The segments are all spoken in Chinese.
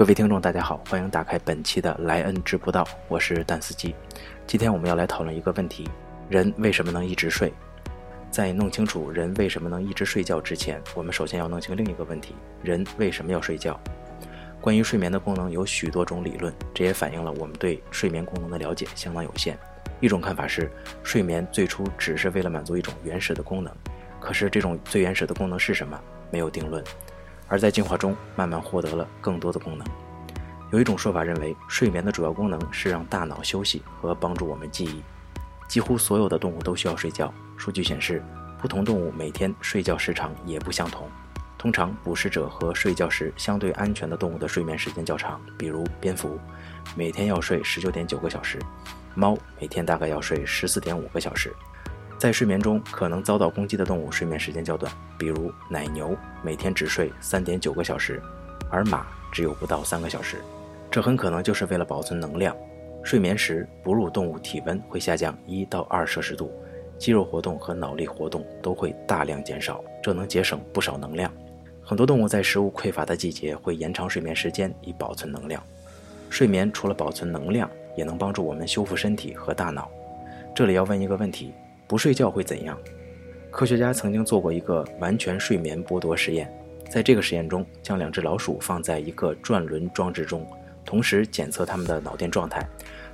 各位听众，大家好，欢迎打开本期的莱恩知不道，我是蛋司机。今天我们要来讨论一个问题：人为什么能一直睡？在弄清楚人为什么能一直睡觉之前，我们首先要弄清另一个问题：人为什么要睡觉？关于睡眠的功能有许多种理论，这也反映了我们对睡眠功能的了解相当有限。一种看法是，睡眠最初只是为了满足一种原始的功能，可是这种最原始的功能是什么？没有定论。而在进化中，慢慢获得了更多的功能。有一种说法认为，睡眠的主要功能是让大脑休息和帮助我们记忆。几乎所有的动物都需要睡觉。数据显示，不同动物每天睡觉时长也不相同。通常，捕食者和睡觉时相对安全的动物的睡眠时间较长，比如蝙蝠，每天要睡十九点九个小时；猫每天大概要睡十四点五个小时。在睡眠中可能遭到攻击的动物睡眠时间较短，比如奶牛每天只睡三点九个小时，而马只有不到三个小时。这很可能就是为了保存能量。睡眠时哺乳动物体温会下降一到二摄氏度，肌肉活动和脑力活动都会大量减少，这能节省不少能量。很多动物在食物匮乏的季节会延长睡眠时间以保存能量。睡眠除了保存能量，也能帮助我们修复身体和大脑。这里要问一个问题。不睡觉会怎样？科学家曾经做过一个完全睡眠剥夺实验，在这个实验中，将两只老鼠放在一个转轮装置中，同时检测它们的脑电状态。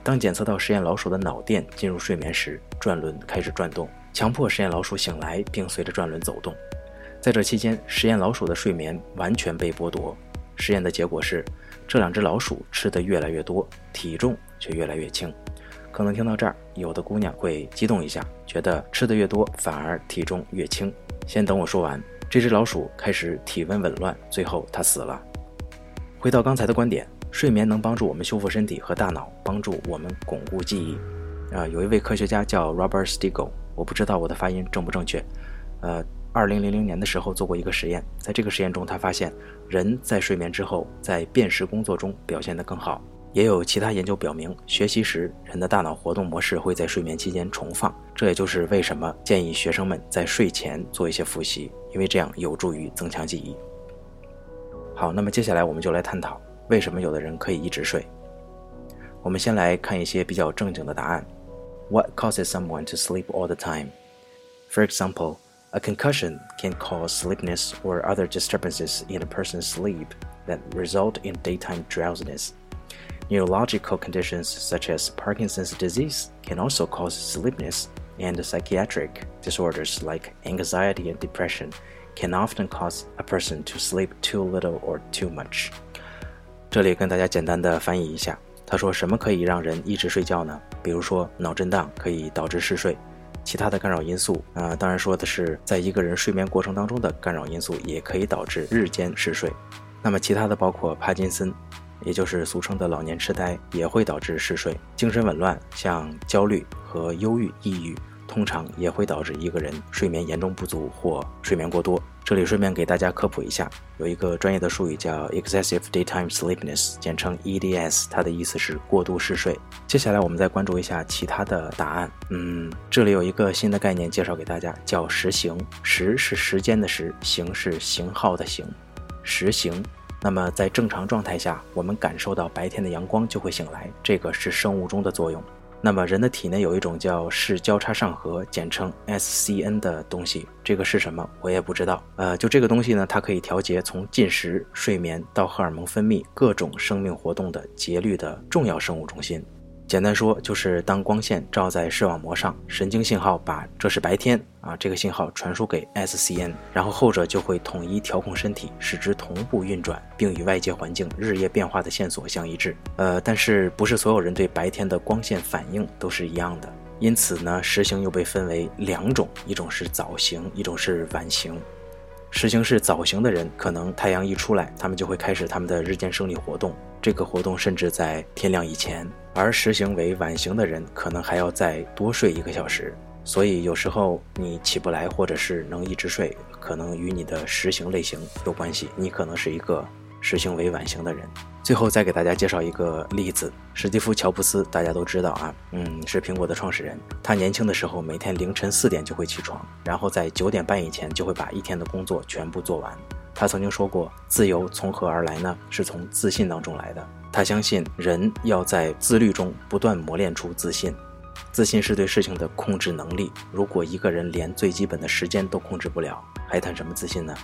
当检测到实验老鼠的脑电进入睡眠时，转轮开始转动，强迫实验老鼠醒来并随着转轮走动。在这期间，实验老鼠的睡眠完全被剥夺。实验的结果是，这两只老鼠吃得越来越多，体重却越来越轻。可能听到这儿，有的姑娘会激动一下，觉得吃的越多反而体重越轻。先等我说完。这只老鼠开始体温紊乱，最后它死了。回到刚才的观点，睡眠能帮助我们修复身体和大脑，帮助我们巩固记忆。啊，有一位科学家叫 Robert Stiegel，我不知道我的发音正不正确。呃，二零零零年的时候做过一个实验，在这个实验中，他发现人在睡眠之后，在辨识工作中表现得更好。也有其他研究表明，学习时人的大脑活动模式会在睡眠期间重放。这也就是为什么建议学生们在睡前做一些复习，因为这样有助于增强记忆。好，那么接下来我们就来探讨为什么有的人可以一直睡。我们先来看一些比较正经的答案：What causes someone to sleep all the time? For example, a concussion can cause sleepiness or other disturbances in a person's sleep that result in daytime drowsiness. Neurological conditions such as Parkinson's disease can also cause sleepiness, and psychiatric disorders like anxiety and depression can often cause a person to sleep too little or too much. 这里跟大家简单的翻译一下，他说什么可以让人一直睡觉呢？比如说脑震荡可以导致嗜睡，其他的干扰因素啊、呃，当然说的是在一个人睡眠过程当中的干扰因素也可以导致日间嗜睡。那么其他的包括帕金森。 也就是俗称的老年痴呆，也会导致嗜睡、精神紊乱，像焦虑和忧郁、抑郁，通常也会导致一个人睡眠严重不足或睡眠过多。这里顺便给大家科普一下，有一个专业的术语叫 excessive daytime sleepiness，简称 EDS，它的意思是过度嗜睡。接下来我们再关注一下其他的答案。嗯，这里有一个新的概念介绍给大家，叫时行。时是时间的时，行是型号的行，时行。那么在正常状态下，我们感受到白天的阳光就会醒来，这个是生物钟的作用。那么人的体内有一种叫视交叉上核，简称 SCN 的东西，这个是什么？我也不知道。呃，就这个东西呢，它可以调节从进食、睡眠到荷尔蒙分泌各种生命活动的节律的重要生物中心。简单说，就是当光线照在视网膜上，神经信号把这是白天啊这个信号传输给 SCN，然后后者就会统一调控身体，使之同步运转，并与外界环境日夜变化的线索相一致。呃，但是不是所有人对白天的光线反应都是一样的，因此呢，实行又被分为两种，一种是早型，一种是晚型。实行是早型的人，可能太阳一出来，他们就会开始他们的日间生理活动，这个活动甚至在天亮以前。而实行为晚型的人，可能还要再多睡一个小时，所以有时候你起不来，或者是能一直睡，可能与你的实行类型有关系。你可能是一个实行为晚型的人。最后再给大家介绍一个例子：史蒂夫·乔布斯，大家都知道啊，嗯，是苹果的创始人。他年轻的时候，每天凌晨四点就会起床，然后在九点半以前就会把一天的工作全部做完。他曾经说过：“自由从何而来呢？是从自信当中来的。”他相信人要在自律中不断磨练出自信。自信是对事情的控制能力。如果一个人连最基本的时间都控制不了，还谈什么自信呢？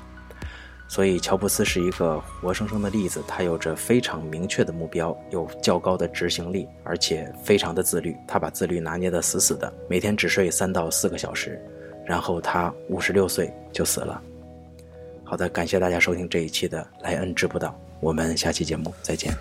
所以，乔布斯是一个活生生的例子。他有着非常明确的目标，有较高的执行力，而且非常的自律。他把自律拿捏得死死的，每天只睡三到四个小时。然后他五十六岁就死了。好的，感谢大家收听这一期的莱恩知不道，我们下期节目再见。